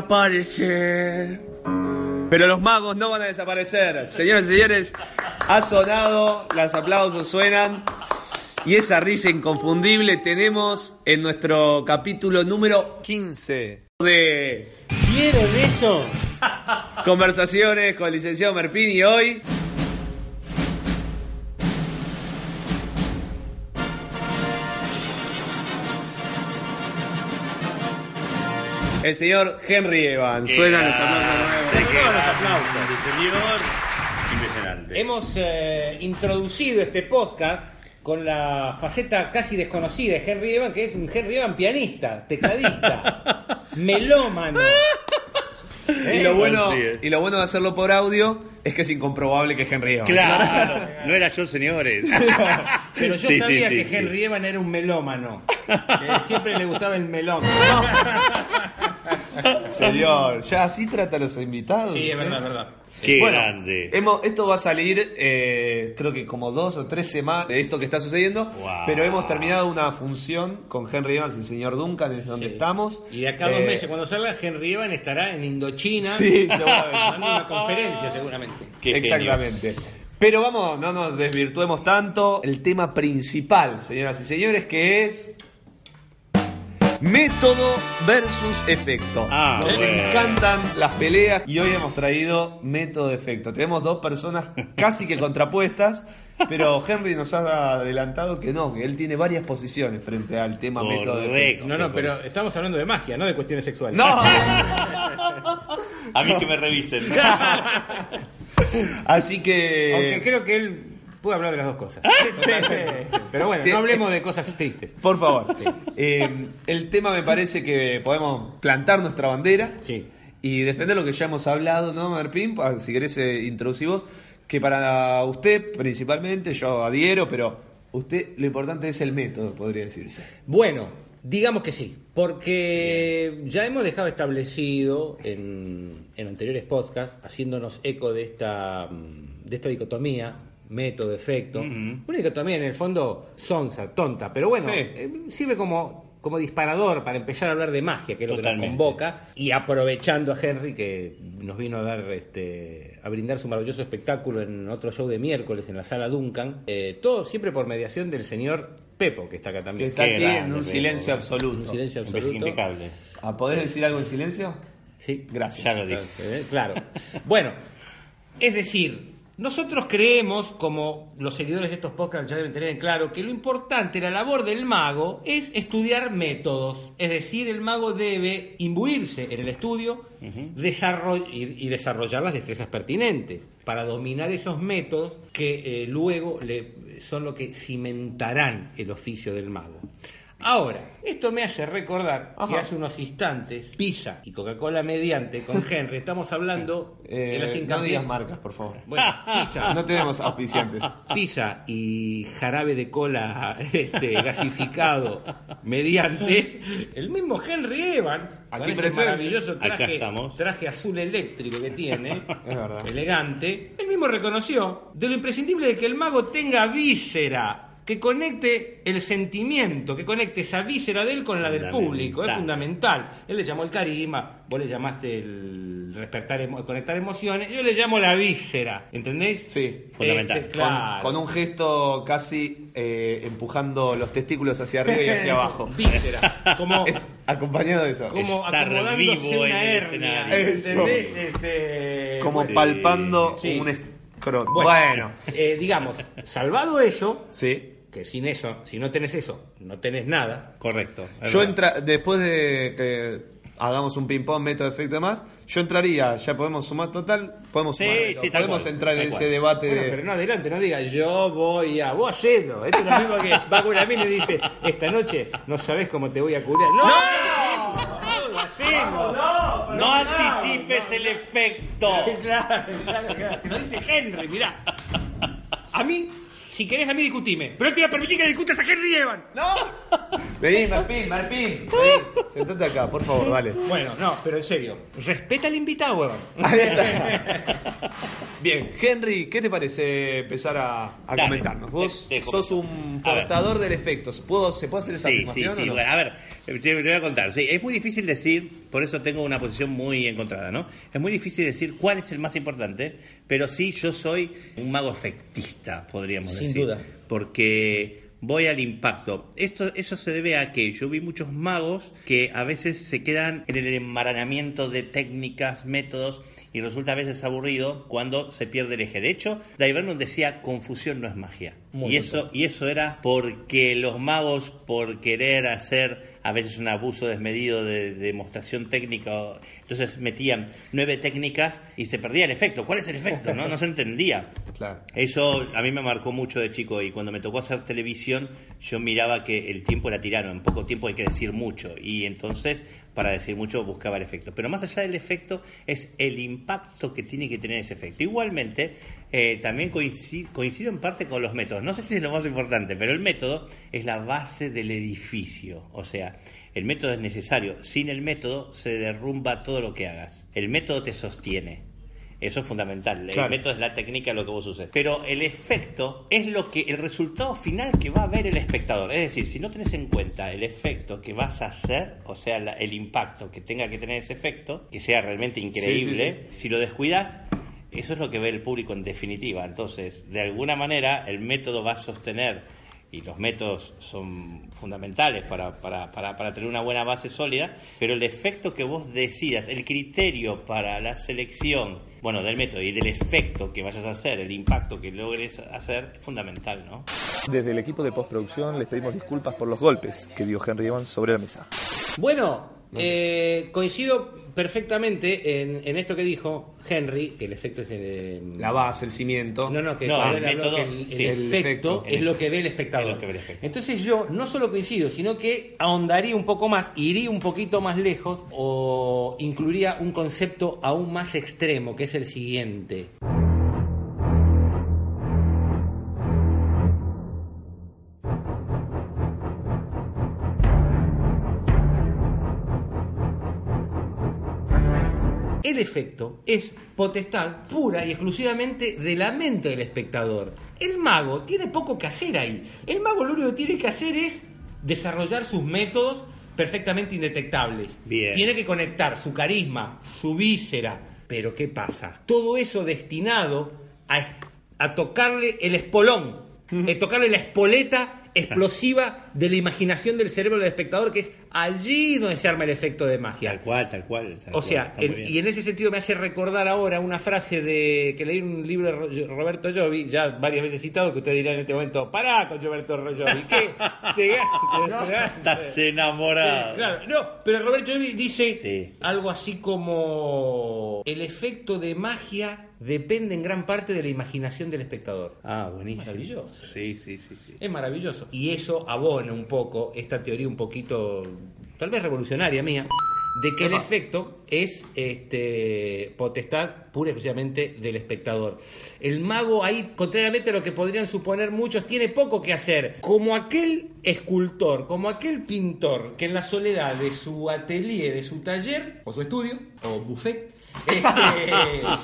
desaparecer. Pero los magos no van a desaparecer. Señoras y señores, ha sonado, los aplausos suenan. Y esa risa inconfundible tenemos en nuestro capítulo número 15 de ¿Vieron eso? Conversaciones con el licenciado Merpini hoy el señor Henry Evans. Suenan los aplausos nuevos. Qué Todos los aplausos. señor. Impresionante. Hemos eh, introducido este podcast con la faceta casi desconocida de Henry Evan, que es un Henry Evan pianista, tecladista, melómano. Y lo, bueno, eh. y lo bueno de hacerlo por audio es que es incomprobable que Henry Evans. Claro, no era yo, señores. Pero yo Sí, sabía sí, que sí. Henry Evan era un melómano. que siempre le gustaba el melón. Señor, ya así trata a los invitados. Sí, es ¿eh? verdad, es verdad. Qué Bueno, grande. hemos- esto va a salir, eh, creo que como dos o tres semanas de esto que está sucediendo. Wow. Pero hemos terminado una función con Henry Evans y el señor Duncan, es donde Sí. estamos. Y de acá a dos Eh, meses, cuando salga, Henry Evan estará en Indochina. Sí, seguramente. Dando una conferencia, seguramente. Qué Exactamente. Pero vamos, no nos desvirtuemos tanto. El tema principal, señoras y señores, que es método versus efecto. Ah, nos bueno. encantan las peleas y hoy hemos traído método efecto. Tenemos dos personas casi que contrapuestas. Pero Henry nos ha adelantado que no, que él tiene varias posiciones frente al tema método Correcto. efecto. No, no, pero estamos hablando de magia, no de cuestiones sexuales. ¡No! A mí que me revisen. Así que. Aunque creo que él puede hablar de las dos cosas. Pero bueno, no hablemos de cosas tristes. Por favor. Eh, el tema me parece que podemos plantar nuestra bandera Sí. y defender lo que ya hemos hablado, ¿no, Marpín? Ah, Si querés eh, introducir vos, que para usted principalmente, yo adhiero, pero usted lo importante es el método, podría decirse. Bueno, digamos que sí, porque ya hemos dejado establecido en, en anteriores podcasts, haciéndonos eco de esta, de esta dicotomía, método, efecto, una dicotomía en el fondo sonsa, tonta, pero bueno, Sí. eh, sirve como, como disparador para empezar a hablar de magia, que es lo que nos convoca, y aprovechando a Henry que nos vino a dar este a brindar su maravilloso espectáculo en otro show de miércoles en la sala Duncan, eh, todo siempre por mediación del señor Pepo, que está acá Que también. está Qué aquí grande, en un Pepo. silencio absoluto. Un silencio absoluto. impecable. ¿A poder decir algo en silencio? Sí, Gracias. Ya lo dije. Eh, Claro. Bueno, es decir, nosotros creemos, como los seguidores de estos podcasts ya deben tener en claro, que lo importante, la labor del mago, es estudiar métodos. Es decir, el mago debe imbuirse en el estudio desarroll- y, y desarrollar las destrezas pertinentes para dominar esos métodos que eh, luego le, son lo que cimentarán el oficio del mago. Ahora, esto me hace recordar que hace unos instantes, pizza y Coca-Cola mediante con Henry, estamos hablando de las Eh, no hincapié- digas marcas, por favor. Bueno, pizza, No tenemos auspiciantes. pizza y jarabe de cola este, gasificado mediante el mismo Henry Evans, con Aquí ese presente. maravilloso traje, traje azul eléctrico que tiene, Es verdad. elegante, él mismo reconoció de lo imprescindible de que el mago tenga víscera, que conecte el sentimiento, que conecte esa víscera de él con la del público, es fundamental. Él le llamó el carisma, vos le llamaste el respetar, emo- conectar emociones, yo le llamo la víscera, ¿entendés? Sí, fundamental. Este, Con, claro. con un gesto casi eh, empujando los testículos hacia arriba y hacia abajo. víscera, como, Es acompañado de eso. como estar acomodándose vivo una hernia. ¿entendés? Este, Como palpando Sí. un Bueno, Bueno, eh, digamos, salvado eso, sí. que sin eso, si no tenés eso, no tenés nada. Correcto. Yo entra después de que hagamos un ping-pong, método, efecto y demás, yo entraría, ya podemos sumar total, podemos Sí, sumar, sí, podemos cual, entrar en cual. ese debate Bueno, de... pero no adelante, no diga yo voy a. Vos hacelo. Esto es lo mismo que va con la mina y dice: Esta noche no sabés cómo te voy a curar. ¡No! ¡No! ¡No! No anticipes el efecto. Claro, claro, claro. Te lo dice Henry, mirá. A mí, si querés a mí discutime, pero no te voy a permitir que discutas a Henry Evan. ¡No! Vení, Marpín, Marpín. Vení, sentate acá, por favor, dale. Bueno, no, pero en serio, respeta al invitado. Ahí está. Bien, Henry, ¿qué te parece empezar a, a Dale, comentarnos? Vos te- te sos un portador del efecto. ¿Puedo, ¿Se puede hacer esa Sí, sí, sí. o no? Bueno, a ver, te, te voy a contar. Sí, es muy difícil decir, por eso tengo una posición muy encontrada, ¿no? Es muy difícil decir cuál es el más importante, pero sí yo soy un mago efectista, podríamos Sin decir. duda. Porque voy al impacto. Esto, eso se debe a que yo vi muchos magos que a veces se quedan en el enmaranamiento de técnicas, métodos, y resulta a veces aburrido cuando se pierde el eje. De hecho, Divernon decía, confusión no es magia. Muy y eso y eso era porque los magos, por querer hacer a veces un abuso desmedido de demostración técnica, entonces metían nueve técnicas y se perdía el efecto. ¿Cuál es el efecto? No, no se entendía. Claro. Eso a mí me marcó mucho de chico y cuando me tocó hacer televisión yo miraba que el tiempo era tirano, en poco tiempo hay que decir mucho y entonces para decir mucho buscaba el efecto. Pero más allá del efecto es el impacto que tiene que tener ese efecto. Igualmente, eh, también coincido, coincido en parte con los métodos. No sé si es lo más importante, pero el método es la base del edificio. O sea, el método es necesario. Sin el método se derrumba todo lo que hagas. El método te sostiene. Eso es fundamental. Claro. El método es la técnica, lo que vos uses. Pero el efecto es lo que, el resultado final que va a ver el espectador. Es decir, si no tenés en cuenta el efecto que vas a hacer, o sea, la- el impacto que tenga que tener ese efecto, que sea realmente increíble, si lo descuidas, eso es lo que ve el público en definitiva. Entonces, de alguna manera, el método va a sostener y los métodos son fundamentales para, para, para, para tener una buena base sólida, pero el efecto que vos decidas, el criterio para la selección, bueno, del método y del efecto que vayas a hacer, el impacto que logres hacer, es fundamental, ¿no? Desde el equipo de postproducción les pedimos disculpas por los golpes que dio Henry Evans sobre la mesa. Bueno, eh, coincido perfectamente en, en esto que dijo Henry, que el efecto es el... La base, el cimiento. No, no, que No, el él habló método, que el, el sí, el efecto efecto. es lo que ve el espectador. Es lo que ve el efecto. Entonces yo no solo coincido, sino que ahondaría un poco más, iría un poquito más lejos o incluiría un concepto aún más extremo, que es el siguiente. El efecto es potestad pura y exclusivamente de la mente del espectador. El mago tiene poco que hacer ahí. El mago lo único que tiene que hacer es desarrollar sus métodos perfectamente indetectables. Bien. Tiene que conectar su carisma, su víscera. Pero ¿qué pasa? Todo eso destinado a, a tocarle el espolón, a tocarle la espoleta explosiva de la imaginación del cerebro del espectador, que es allí donde se arma el efecto de magia. Tal cual, tal cual. tal O sea, y en ese sentido me hace recordar ahora una frase de que leí en un libro de Ro- Roberto Giovi, ya varias veces citado, que usted dirá en este momento, pará con Roberto Giovi, ¿qué? Te ga- Estás enamorado. Sí, claro, no, pero Roberto Giovi dice Sí. algo así como el efecto de magia depende en gran parte de la imaginación del espectador. Ah, buenísimo. Maravilloso. Sí, sí, sí. sí. Es maravilloso. Y eso abona un poco esta teoría un poquito, tal vez revolucionaria mía, de que el efecto es este, potestad pura y exclusivamente del espectador. El mago ahí, contrariamente a lo que podrían suponer muchos, tiene poco que hacer. Como aquel escultor, como aquel pintor que en la soledad de su atelier, de su taller, o su estudio, o buffet, este,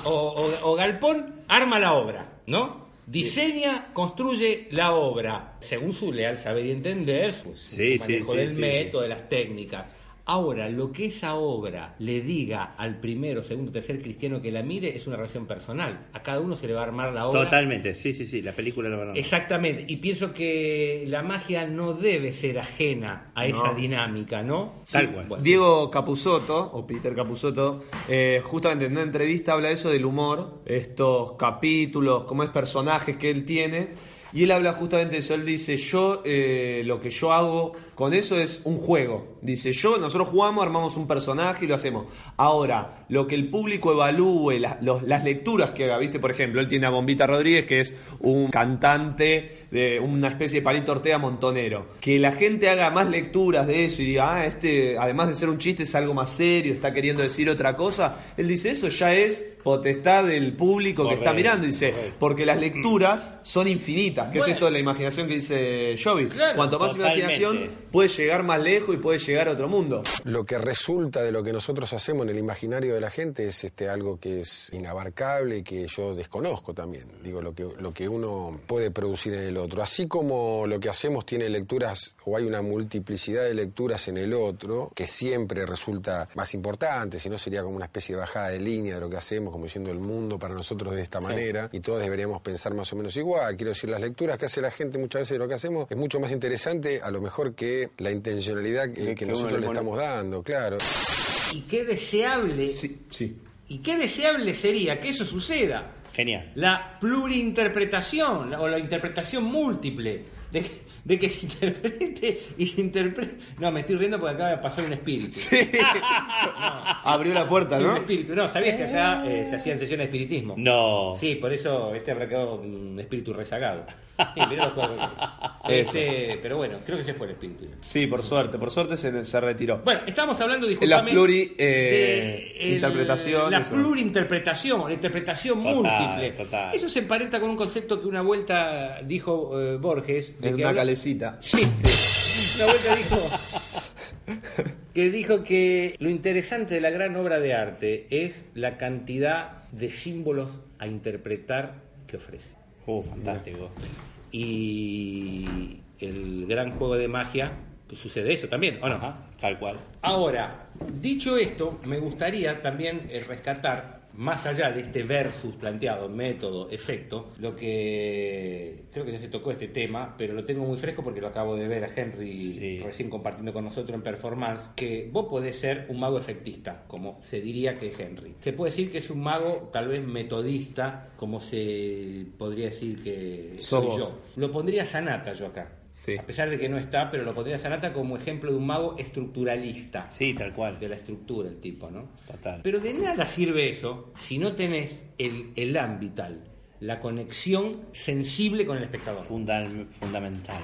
o, o- o galpón, arma la obra, ¿no? Diseña, construye la obra, según su leal saber y entender, su, Sí, manejo sí, del método, de las técnicas. Ahora, lo que esa obra le diga al primero, segundo, tercer cristiano que la mire es una relación personal. A cada uno se le va a armar la obra. Totalmente, sí, sí, sí. La película lo van a Exactamente. Y pienso que la magia no debe ser ajena a esa dinámica, ¿no? Tal cual. Bueno, Diego Capusotto, o Peter Capusotto, eh, justamente en una entrevista habla eso del humor, estos capítulos, como es personajes que él tiene, y él habla justamente de eso, él dice, yo, eh, lo que yo hago con eso es un juego, Dice, yo, nosotros jugamos, armamos un personaje y lo hacemos. Ahora, lo que el público evalúe, la- los- las lecturas que haga, ¿viste? Por ejemplo, él tiene a Bombita Rodríguez, que es un cantante de una especie de palito Ortega montonero. Que la gente haga más lecturas de eso y diga, ah, este, además de ser un chiste, es algo más serio, está queriendo decir otra cosa. Él dice, eso ya es potestad del público que está mirando. Dice, correcto. porque las lecturas son infinitas, que Bueno. es esto de la imaginación que dice Jovi. Claro, Cuanto más totalmente. imaginación, puede llegar más lejos y puede llegar a otro mundo. Lo que resulta de lo que nosotros hacemos en el imaginario de la gente es este algo que es inabarcable y que yo desconozco también. Digo, lo que, lo que uno puede producir en el otro. Así como lo que hacemos tiene lecturas o hay una multiplicidad de lecturas en el otro, que siempre resulta más importante, si no sería como una especie de bajada de línea de lo que hacemos, como diciendo el mundo para nosotros de esta manera, y todos deberíamos pensar más o menos igual. Quiero decir, las lecturas que hace la gente muchas veces de lo que hacemos es mucho más interesante a lo mejor que la intencionalidad que, Sí, que que nosotros le estamos dando, claro. Y qué deseable, Sí, sí. y qué deseable sería que eso suceda. Genial. La plurinterpretación la- o la interpretación múltiple de, que- de que se interprete y se interprete. No, me estoy riendo porque acaba de pasar un espíritu. Sí. Abrió la puerta, Sí, un ¿no? espíritu. No, ¿sabías que acá eh, se hacían sesiones de espiritismo? No. Sí, por eso este habrá quedado un espíritu rezagado. Sí. Este, pero bueno, creo que se fue el espíritu. Sí, por suerte, por suerte se, se retiró. Bueno, estamos hablando, La disculpame, pluri, eh, de el- interpretación, La plurinterpretación, la interpretación Total, múltiple. total. Eso se emparenta con un concepto que una vuelta dijo eh, Borges. de En que una habla- calecita. Sí, sí. Una vuelta dijo que dijo que lo interesante de la gran obra de arte es la cantidad de símbolos a interpretar que ofrece. Uh, fantástico. Y el gran juego de magia pues, sucede eso también, ¿o no? Ajá, tal cual. Ahora, dicho esto, me gustaría también eh, rescatar, más allá de este versus planteado, método, efecto, lo que creo que ya se tocó este tema, pero lo tengo muy fresco porque lo acabo de ver a Henry Sí. recién compartiendo con nosotros en performance, que vos podés ser un mago efectista, como se diría que es Henry. Se puede decir que es un mago tal vez metodista, como se podría decir que soy yo. Lo pondría Sanata yo acá. Sí. A pesar de que no está, pero lo pondría Sanata como ejemplo de un mago estructuralista. Sí, tal cual. De la estructura, el tipo, ¿no? Total. Pero de nada sirve eso si no tenés el, el ámbital, la conexión sensible con el espectador. Fundal- fundamental.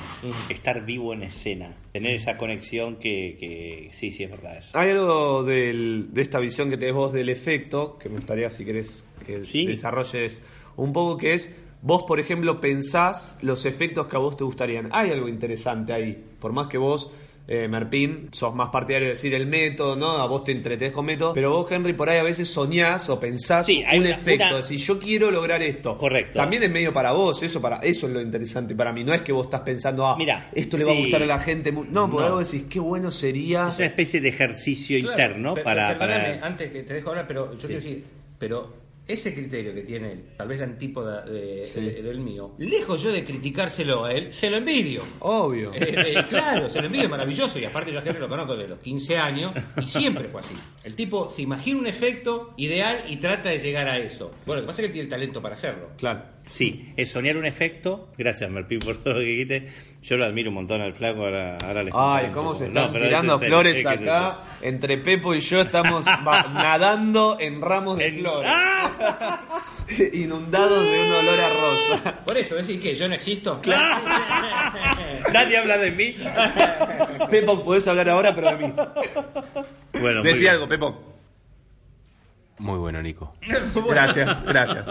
Estar vivo en escena. Tener esa conexión que, que sí, sí, es verdad eso. Hay algo del- de esta visión que tenés vos del efecto, que me gustaría si querés que Sí. desarrolles un poco, que es, vos por ejemplo pensás los efectos que a vos te gustarían. Hay algo interesante ahí, por más que vos... Eh, Merpín, sos más partidario de decir el método, ¿no? A vos te entretenés con método. Pero vos, Henry, por ahí a veces soñás o pensás Sí, hay un una- efecto. una- Decir, yo quiero lograr esto. Correcto. También es medio para vos, eso para eso es lo interesante para mí. No es que vos estás pensando, ah, Mira, esto le va a gustar a la gente. No, porque No. vos decís, qué bueno sería. Es una especie de ejercicio Claro, interno para, perdóname, para- Antes que te dejo hablar, pero yo quiero decir, pero ese criterio que tiene él, tal vez la antípoda de- Sí. de- del mío, lejos yo de criticárselo a él, se lo envidio. Obvio. Eh, eh, claro, se lo envidio maravilloso y aparte yo a Henry lo conozco desde los 15 años y siempre fue así. El tipo se imagina un efecto ideal y trata de llegar a eso. Bueno, lo que pasa es que él tiene el talento para hacerlo. Claro. Sí, es soñar un efecto. Gracias, Merpín, por todo lo que dijiste. Yo lo admiro un montón al flaco. Ahora, ahora les Ay, cómo se están No, pero es tirando flores es es acá. Entre Pepo y yo estamos nadando en ramos de flores. ¡Ah! Inundados de un olor a rosa. Por eso, decir que yo no existo. serio. Nadie habla de mí. Pepo, podés hablar ahora, pero de mí. Bueno, Decí algo, Pepo. Muy bueno, Nico. Gracias, gracias.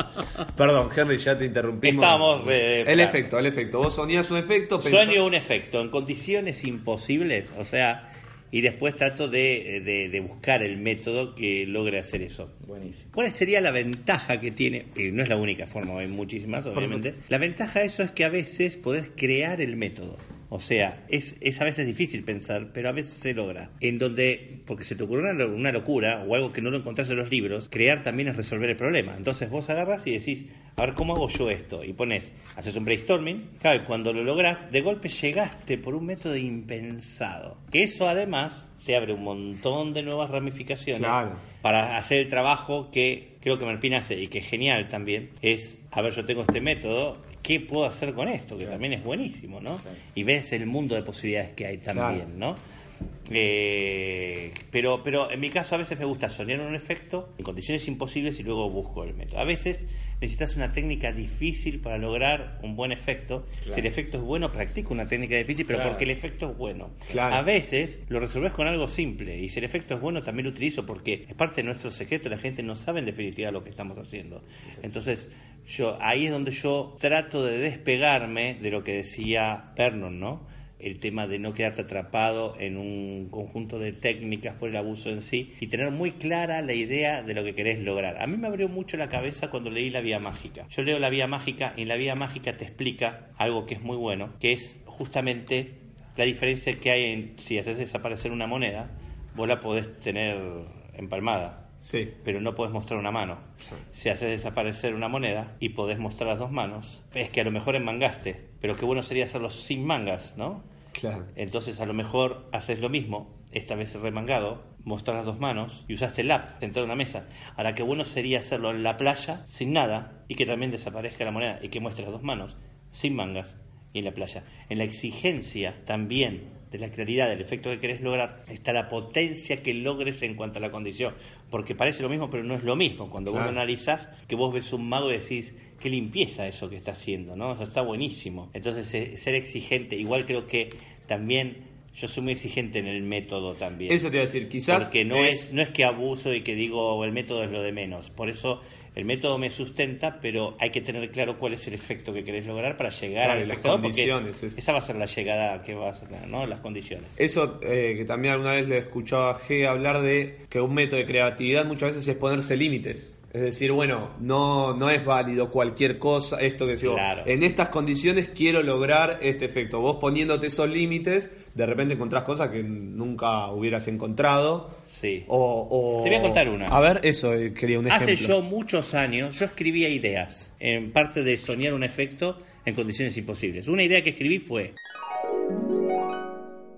Perdón, Henry, ya te interrumpimos. Estábamos, eh, el claro. efecto, el efecto. Vos soñás un efecto, pensás- Sueño un efecto en condiciones imposibles, o sea, y después trato de, de- de buscar el método que logre hacer eso. Buenísimo. ¿Cuál sería la ventaja que tiene? Y no es la única forma, hay muchísimas, obviamente. La ventaja de eso es que a veces podés crear el método. O sea, es, es a veces difícil pensar, pero a veces se logra. En donde, porque se te ocurre una, una locura o algo que no lo encontrás en los libros, crear también es resolver el problema. Entonces vos agarras y decís, a ver, ¿cómo hago yo esto? Y pones, haces un brainstorming, claro, y cuando lo lográs, de golpe llegaste por un método impensado. Que eso además te abre un montón de nuevas ramificaciones Claro. para hacer el trabajo que creo que Marpín hace y que es genial también, es, a ver, yo tengo este método, ¿qué puedo hacer con esto? Que también es buenísimo, ¿no? Y ves el mundo de posibilidades que hay también, ¿no? Eh, pero, pero en mi caso a veces me gusta soñar un efecto en condiciones imposibles y luego busco el método. A veces necesitas una técnica difícil para lograr un buen efecto. Si el efecto es bueno, practico una técnica difícil, pero Claro. porque el efecto es bueno. Claro. A veces lo resolves con algo simple y si el efecto es bueno también lo utilizo porque es parte de nuestro secreto, la gente no sabe en definitiva lo que estamos haciendo. Entonces, yo ahí es donde yo trato de despegarme de lo que decía Vernon, ¿no? El tema de no quedarte atrapado en un conjunto de técnicas por el abuso en sí y tener muy clara la idea de lo que querés lograr. A mí me abrió mucho la cabeza cuando leí La Vía Mágica. Yo leo La Vía Mágica y en La Vía Mágica te explica algo que es muy bueno, que es justamente la diferencia que hay en si haces desaparecer una moneda, vos la podés tener empalmada, Sí. pero no podés mostrar una mano. Si haces desaparecer una moneda y podés mostrar las dos manos, es que a lo mejor enmangaste, pero qué bueno sería hacerlo sin mangas, ¿no? Claro. Entonces a lo mejor haces lo mismo, esta vez remangado, mostrar las dos manos y usaste el app sentado en una mesa. Ahora qué bueno sería hacerlo en la playa sin nada y que también desaparezca la moneda y que muestre las dos manos sin mangas y en la playa. En la exigencia también de la claridad del efecto que querés lograr está la potencia que logres en cuanto a la condición. Porque parece lo mismo, pero no es lo mismo. Cuando vos lo analizás, que vos ves un mago y decís, qué limpieza eso que está haciendo, ¿no? Eso está buenísimo. Entonces, eh, ser exigente, igual creo que también yo soy muy exigente en el método también. Eso te iba a decir, quizás. Porque no es, no es que abuso y que digo el método es lo de menos. Por eso el método me sustenta, pero hay que tener claro cuál es el efecto que querés lograr para llegar Claro, al y las condiciones, es- esa va a ser la llegada que vas a tener, ¿no? Las condiciones. Eso eh, que también alguna vez le he escuchado a G hablar de que un método de creatividad muchas veces es ponerse límites. Es decir, bueno, no, no es válido cualquier cosa, esto que digo, Claro. en estas condiciones quiero lograr este efecto. Vos poniéndote esos límites, de repente encontrás cosas que nunca hubieras encontrado. Sí. O, o- Te voy a contar una. A ver, eso, eh, quería un ejemplo. Hace yo muchos años, yo escribía ideas, en parte de soñar un efecto en condiciones imposibles. Una idea que escribí fue...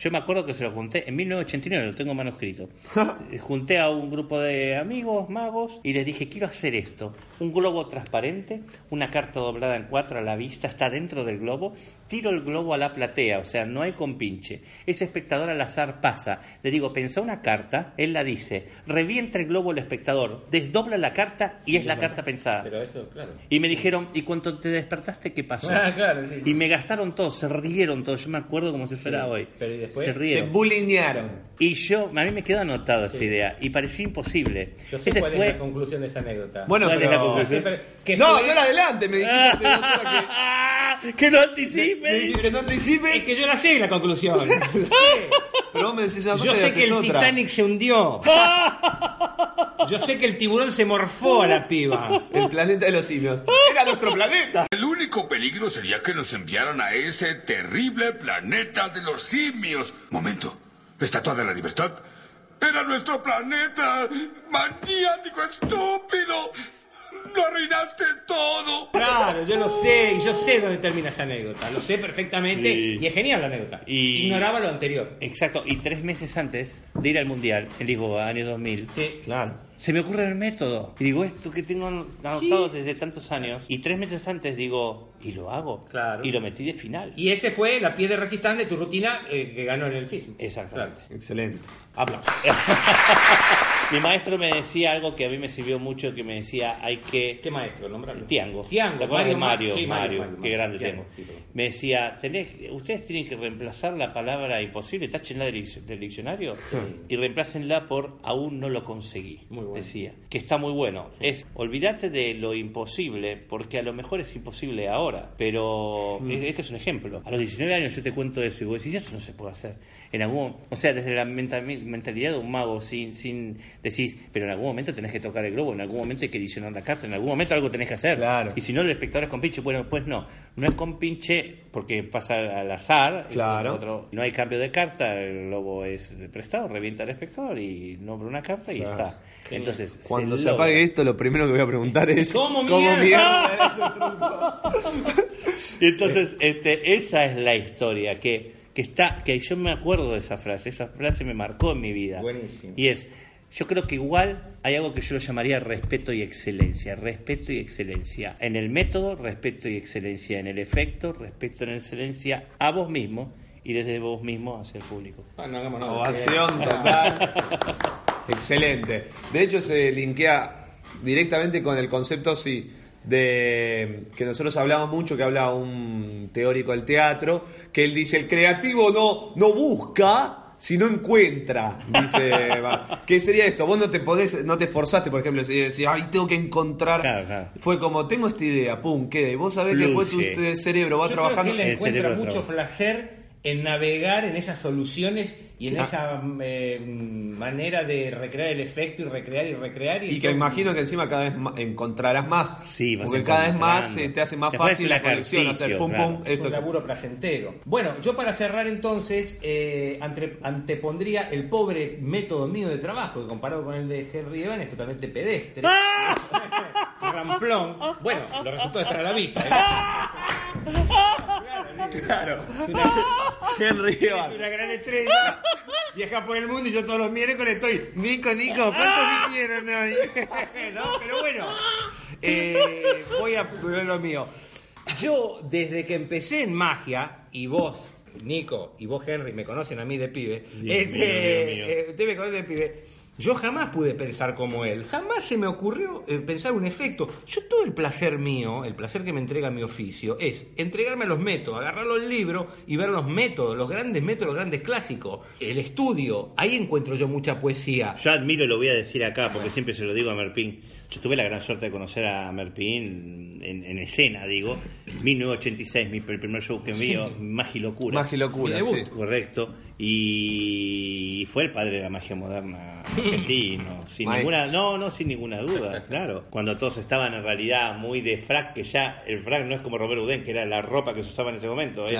Yo me acuerdo que se lo junté en 1989, lo tengo manuscrito. junté a un grupo de amigos, magos, y les dije, quiero hacer esto. Un globo transparente, una carta doblada en cuatro a la vista, está dentro del globo, tiro el globo a la platea, o sea, no hay compinche. Ese espectador al azar pasa. Le digo, pensá una carta, él la dice, revienta el globo al espectador, desdobla la carta y es la carta pensada. Pero eso, claro. Y me dijeron, ¿y cuando te despertaste qué pasó? Ah, claro, sí. Y me gastaron todo, se rieron todos. Yo me acuerdo como si fuera Sí, hoy. pero ¿y después? Se Te rieron. bulinearon. Y yo, a mí me quedó anotado esa idea y pareció imposible. Yo sé Ese cuál fue. es la conclusión de esa anécdota. Bueno, ¿Cuál es pero... la conclusión? Pero, ¿qué No, fue? no adelante, me dijiste hace dos horas que no que... anticipe. Dijiste, no anticipe, Es que yo la sé la conclusión. La sé. pero vos me decís una cosa Yo y sé haces que el otra. Titanic se hundió. Yo sé que el tiburón se morfó a la piba. El planeta de los simios. Era nuestro planeta. El único peligro sería que nos enviaran a ese terrible planeta de los simios. Momento. ¿La Estatua de la Libertad? ¡Era nuestro planeta! ¡Maniático estúpido! ¡Lo arruinaste todo! Claro, yo lo sé, y yo sé dónde termina esa anécdota. Lo sé perfectamente Sí. y es genial la anécdota. Y- Ignoraba lo anterior. Exacto, y tres meses antes de ir al Mundial, en Lisboa, año 2000, Sí. Claro. se me ocurre el método. Y digo, esto que tengo anotado desde tantos años. Y tres meses antes digo, y lo hago. Claro. Y lo metí de final. Y ese fue la pie de resistance de tu rutina eh, que ganó en el FISM. Exactamente. Excelente. Aplausos. Mi maestro me decía algo que a mí me sirvió mucho, que me decía, hay que... ¿Qué maestro? Nombrarlo. Tiango. Tiango, ¿Te acuerdas de Mario, Mario? sí, Mario, Mario, qué grande Tiango, tengo. sí. Me decía, tenés, ustedes tienen que reemplazar la palabra imposible, táchenla del, dic- del diccionario y reemplácenla por aún no lo conseguí. Muy bueno. Decía, que está muy bueno. Es, olvídate de lo imposible, porque a lo mejor es imposible ahora, pero Mm. e- este es un ejemplo. A los 19 años yo te cuento eso y vos decís, eso no se puede hacer. En algún, o sea, desde la mental- mentalidad de un mago, sin, sin decís, pero en algún momento tenés que tocar el globo, en algún momento hay que edicionar la carta, en algún momento algo tenés que hacer. Claro. Y si no, el espectador es con pinche. Bueno, pues no. No es con pinche porque pasa al azar. Claro. Otro- no hay cambio de carta, el globo es prestado, revienta al espector y nombra una carta y Claro. está. Entonces, Cuando se, apague esto, lo primero que voy a preguntar es... ¿Cómo mierda? ese truco? Y entonces, este, esa es la historia que, que está, que yo me acuerdo de esa frase, esa frase me marcó en mi vida. Buenísimo. Y es, yo creo que igual hay algo que yo lo llamaría respeto y excelencia, respeto y excelencia. En el método, respeto y excelencia. En el efecto, respeto y excelencia a vos mismo y desde vos mismo hacia el público. Ah, no hagamos nada. Ovación total. Excelente. De hecho, se linkea directamente con el concepto, sí, de que nosotros hablamos mucho, que habla un teórico del teatro, que él dice, el creativo no, no busca, sino encuentra, dice, va. ¿qué sería esto? Vos no te podés, no te esforzaste, por ejemplo, si decís, ay, tengo que encontrar, Claro, claro. fue como, tengo esta idea, pum, queda, y vos sabés que después tu Fluye. cerebro va Yo creo trabajando, que él encuentra mucho trabaja. placer en navegar en esas soluciones y en Ah. esa eh, manera de recrear el efecto y recrear y recrear. Y, y que imagino que encima cada vez más encontrarás más, Sí, vas porque cada vez más eh, te hace más Después fácil la un conexión, hacer pum, claro. pum, Es esto un laburo placentero. Bueno, yo para cerrar entonces eh, ante- antepondría el pobre método mío de trabajo, que comparado con el de Henry Evan es totalmente pedestre. Ramplón. Bueno, los resultados están a la vista. Claro. Henry. Es una gran estrella. Viaja por el mundo y yo todos los miércoles estoy. Nico, Nico, ¿cuánto vinieron hoy? ¿No? Pero bueno, eh, voy a poner lo mío. Yo, desde que empecé en magia, y vos, Nico, y vos, Henry, me conocen a mí de pibe, Dios este, mío, Dios mío. eh, ustedes me conocen de pibe. Yo jamás pude pensar como él, jamás se me ocurrió eh, pensar un efecto. Yo todo el placer mío, el placer que me entrega mi oficio, es entregarme a los métodos, agarrar los libros y ver los métodos, los grandes métodos, los grandes clásicos, el estudio. Ahí encuentro yo mucha poesía. Yo admiro y lo voy a decir acá porque siempre se lo digo a Merpín. Yo tuve la gran suerte de conocer a Merpín en, en escena, digo. 1986, mi, el primer show que vi, Magia y Locura. Magia y locura, Mi debut. sí. Correcto. Y fue el padre de la magia moderna argentino. sin ninguna, no, no, sin ninguna duda, claro. Cuando todos estaban en realidad muy de frac, que ya el frac no es como Robert Uden, que era la ropa que se usaba en ese momento. es-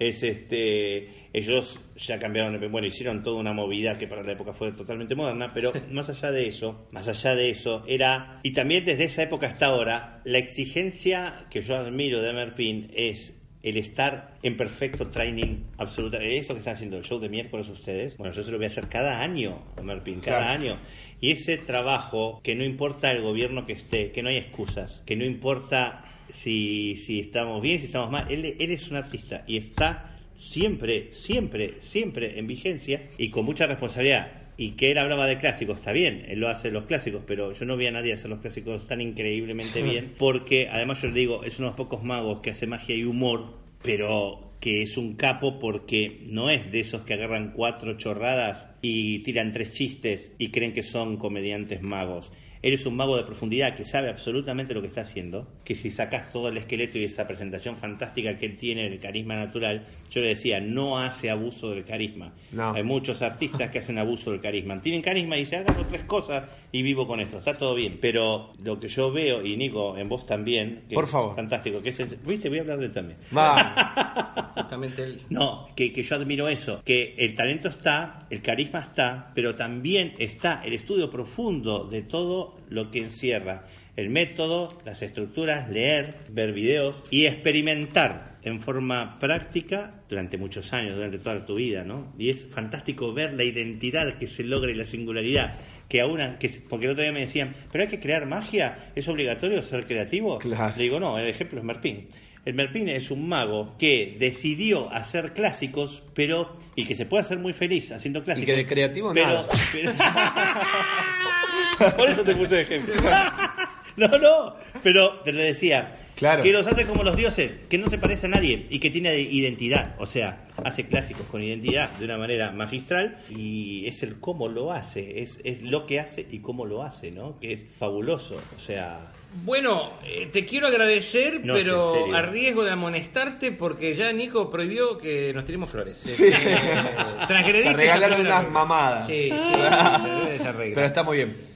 es este ellos ya cambiaron bueno hicieron toda una movida que para la época fue totalmente moderna pero más allá de eso más allá de eso era y también desde esa época hasta ahora la exigencia que yo admiro de Merpin es el estar en perfecto training absoluta esto que están haciendo el show de miércoles ustedes bueno yo se lo voy a hacer cada año Merpin cada Claro. año y ese trabajo que no importa el gobierno que esté que no hay excusas que no importa si, si estamos bien, si estamos mal. Él, él es un artista y está siempre, siempre, siempre en vigencia y con mucha responsabilidad. Y que él hablaba de clásicos, está bien, él lo hace los clásicos, pero yo no vi a nadie hacer los clásicos tan increíblemente bien, porque además yo le digo, es uno de los pocos magos que hace magia y humor, pero que es un capo porque no es de esos que agarran cuatro chorradas y tiran tres chistes y creen que son comediantes magos. Él es un mago de profundidad que sabe absolutamente lo que está haciendo, que si sacas todo el esqueleto y esa presentación fantástica que él tiene, el carisma natural, yo le decía, no hace abuso del carisma. No. Hay muchos artistas que hacen abuso del carisma. Tienen carisma y dicen, hago tres cosas y vivo con esto, está todo bien. Pero lo que yo veo, y Nico, en vos también, que Por es favor. fantástico, que es el- viste, voy a hablar de él también. Va. Justamente él. No, que, que yo admiro eso, que el talento está, el carisma está, pero también está el estudio profundo de todo lo que encierra el método, las estructuras, leer, ver videos y experimentar en forma práctica durante muchos años, durante toda tu vida, ¿no? Y es fantástico ver la identidad que se logra y la singularidad. Que aún, que, porque el otro día me decían, pero hay que crear magia, ¿es obligatorio ser creativo? Claro. Le digo, no, el ejemplo es Merpín. El Merpín es un mago que decidió hacer clásicos, pero. y que se puede hacer muy feliz haciendo clásicos. que de creativo pero, nada. pero- Por eso te puse de ejemplo. No, no, pero te lo decía. Claro. Que los hace como los dioses, que no se parece a nadie y que tiene identidad. O sea, hace clásicos con identidad de una manera magistral y es el cómo lo hace, es, es lo que hace y cómo lo hace, ¿no? Que es fabuloso. O sea, Bueno, eh, te quiero agradecer, No, pero a riesgo de amonestarte, porque ya Nico prohibió que nos tiremos flores. Sí. Eh, transgrediste Te regalaron unas mamadas. Sí, sí. Pero está muy bien.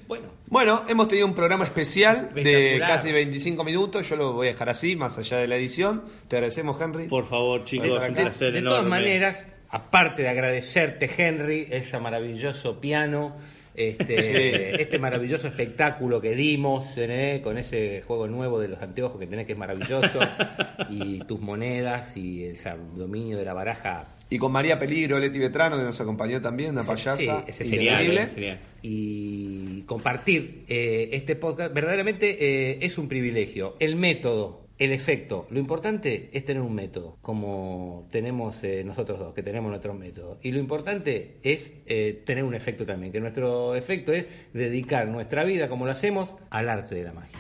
Bueno, hemos tenido un programa especial de casi 25 minutos. Yo lo voy a dejar así, más allá de la edición. Te agradecemos, Henry. por favor, chicos, un de, acá. placer de enorme. todas maneras, aparte de agradecerte, Henry, ese maravilloso piano, este, Sí. este maravilloso espectáculo que dimos ¿eh? con ese juego nuevo de los anteojos que tenés que es maravilloso, y tus monedas y el dominio de la baraja Y con María Peligro, Leti Vetrano, que nos acompañó también, una payasa. Sí, Genial, increíble. eh, genial. y compartir eh, este podcast verdaderamente eh, es un privilegio. El método, el efecto. Lo importante es tener un método, como tenemos eh, nosotros dos, que tenemos nuestro método. Y lo importante es eh, tener un efecto también, que nuestro efecto es dedicar nuestra vida, como lo hacemos, al arte de la magia.